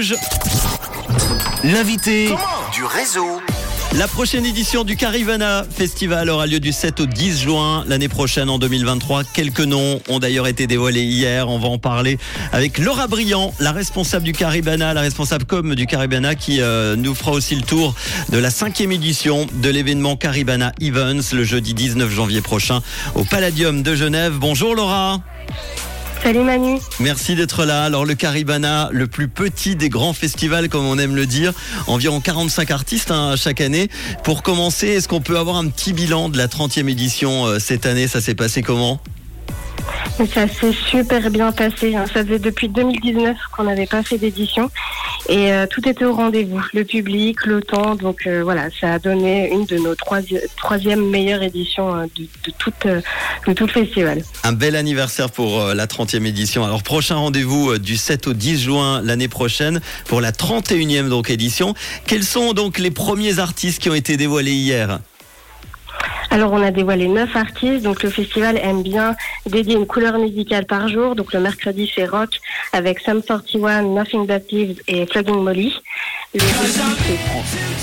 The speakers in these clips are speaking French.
Rouge. L'invité du réseau. La prochaine édition du Carivana Festival aura lieu du 7 au 10 juin l'année prochaine en 2023. Quelques noms ont d'ailleurs été dévoilés hier. On va en parler avec Laura Briand, la responsable du Caribana, la responsable com du Caribana qui euh, nous fera aussi le tour de la cinquième édition de l'événement Caribana Events le jeudi 19 janvier prochain au Palladium de Genève. Bonjour Laura. Salut Manu. Merci d'être là. Alors le Caribana, le plus petit des grands festivals comme on aime le dire, environ 45 artistes hein, chaque année. Pour commencer, est-ce qu'on peut avoir un petit bilan de la 30e édition euh, cette année? Ça s'est passé comment? Ça s'est super bien passé. Hein. Ça faisait depuis 2019 qu'on n'avait pas fait d'édition et euh, tout était au rendez-vous. Le public, le temps. Donc euh, voilà, ça a donné une de nos troisième meilleures éditions euh, de, tout, de tout le festival. Un bel anniversaire pour la 30e édition. Alors prochain rendez-vous du 7 au 10 juin l'année prochaine pour la 31e donc édition. Quels sont donc les premiers artistes qui ont été dévoilés hier? Alors on a dévoilé neuf artistes, donc le festival aime bien dédier une couleur musicale par jour. Donc le mercredi c'est rock avec Sum 41, Nothing But Thieves et Flogging Molly.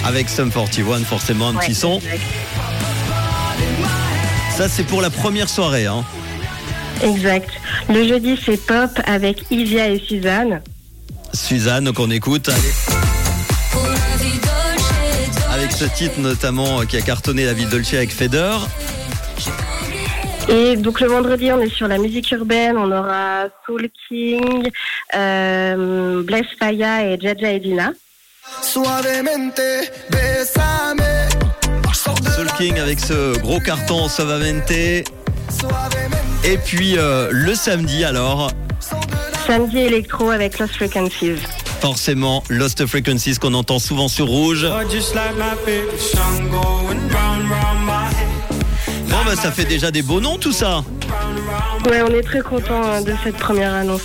avec Sum 41 forcément un petit son. Ça c'est pour la première soirée. Hein. Exact. Le jeudi c'est pop avec Isia et Suzanne. Suzanne qu'on écoute. Avec ce titre notamment euh, qui a cartonné la ville Dolce avec Feder. Et donc le vendredi, on est sur la musique urbaine. On aura Soul King, euh, Bless Faya et Jaja Edina. Soul King avec ce gros carton Suavemente. Et puis euh, le samedi alors. Samedi électro avec Lost Frequencies forcément Lost Frequencies qu'on entend souvent sur Rouge. Bon bah ça fait déjà des beaux noms tout ça. Ouais on est très content hein, de cette première annonce.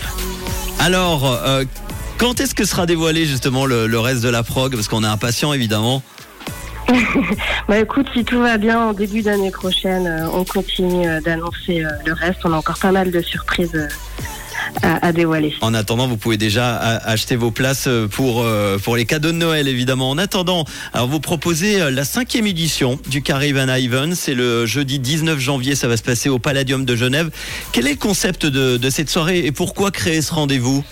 Alors euh, quand est-ce que sera dévoilé justement le, reste de la prog? Parce qu'on est impatient évidemment. bah écoute, si tout va bien en début d'année prochaine, euh, on continue euh, d'annoncer le reste. On a encore pas mal de surprises à, dévoiler. En attendant, vous pouvez déjà acheter vos places pour, euh, pour les cadeaux de Noël, évidemment. En attendant, alors vous proposez euh, la cinquième édition du Caravan Even. C'est le jeudi 19 janvier, ça va se passer au Palladium de Genève. Quel est le concept de, de cette soirée et pourquoi créer ce rendez-vous?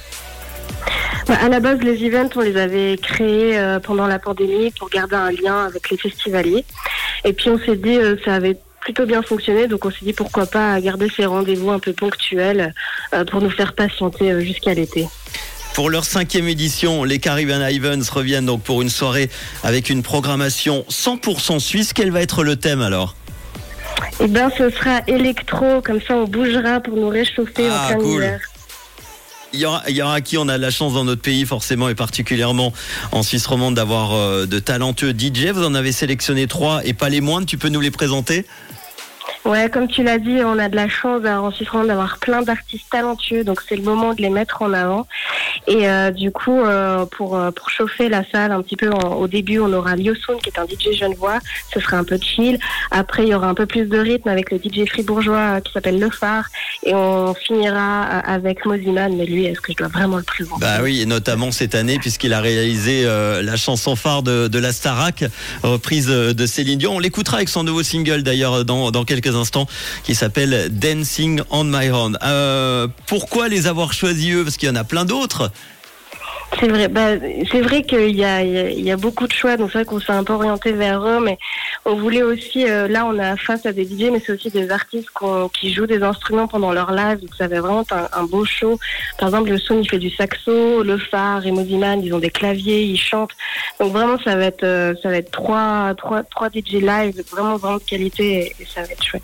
Bah, à la base, les events, on les avait créés euh, pendant la pandémie pour garder un lien avec les festivaliers. Et puis on s'est dit, ça avait plutôt bien fonctionné, donc on s'est dit pourquoi pas garder ces rendez-vous un peu ponctuels euh, pour nous faire patienter euh, jusqu'à l'été. Pour leur cinquième édition, les Caribbean Events reviennent donc pour une soirée avec une programmation 100% suisse. Quel va être le thème alors? Eh bien, ce sera électro, comme ça on bougera pour nous réchauffer en ah, plein hiver. Il y, aura, il qui on a la chance dans notre pays forcément et particulièrement en Suisse romande d'avoir euh, de talentueux DJ. Vous en avez sélectionné trois et pas les moindres. Tu peux nous les présenter? Ouais, comme tu l'as dit, on a de la chance en Suisse romande d'avoir plein d'artistes talentueux, donc c'est le moment de les mettre en avant. Et euh, du coup, euh, pour, euh, pour chauffer la salle un petit peu, au début, on aura Lyosun qui est un DJ genevois, ce sera un peu chill. Après, il y aura un peu plus de rythme avec le DJ fribourgeois qui s'appelle Le Phare. Et on finira avec Moziman, mais lui, est-ce que je dois vraiment le présenter Bah oui, et notamment cette année, puisqu'il a réalisé la chanson phare de, de la Starac, reprise de Céline Dion. On l'écoutera avec son nouveau single d'ailleurs dans, dans quelques instants, qui s'appelle Dancing on My Own. pourquoi les avoir choisis eux? Parce qu'il y en a plein d'autres. C'est vrai, bah, c'est vrai qu'il y a, beaucoup de choix, donc c'est vrai qu'on s'est un peu orienté vers eux, mais on voulait aussi, euh, là on a face à des DJ, mais c'est aussi des artistes qui jouent des instruments pendant leur live, donc ça va vraiment un, beau show. Par exemple, le son il fait du saxo, le phare et Modiman, ils ont des claviers, ils chantent, donc vraiment ça va être, euh, trois, DJ live, vraiment vraiment de qualité et, ça va être chouette.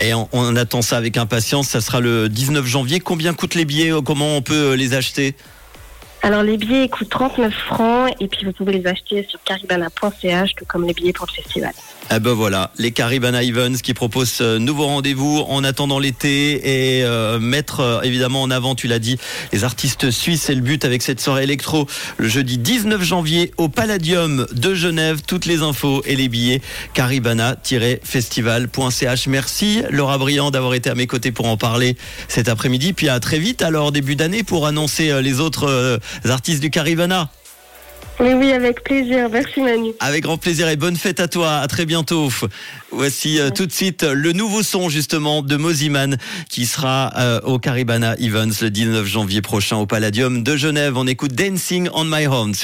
Et on, on attend ça avec impatience. Ça sera le 19 janvier. Combien coûtent les billets Comment on peut les acheter? Alors les billets coûtent 39 francs et puis vous pouvez les acheter sur caribana.ch comme les billets pour le festival. Eh ben voilà, les Caribana Evans qui proposent ce nouveau rendez-vous en attendant l'été et euh, mettre euh, évidemment en avant, tu l'as dit, les artistes suisses. C'est le but avec cette soirée électro le jeudi 19 janvier au Palladium de Genève. Toutes les infos et les billets caribana-festival.ch. Merci Laura Briand d'avoir été à mes côtés pour en parler cet après-midi. Puis à très vite alors début d'année pour annoncer euh, les autres artistes du Carivana. Oui, oui, avec plaisir. Merci Manu. Avec grand plaisir et bonne fête à toi. À très bientôt. Voici euh, tout de suite le nouveau son justement de Moziman qui sera euh, au Caribana Events le 19 janvier prochain au Palladium de Genève. On écoute Dancing on My Home.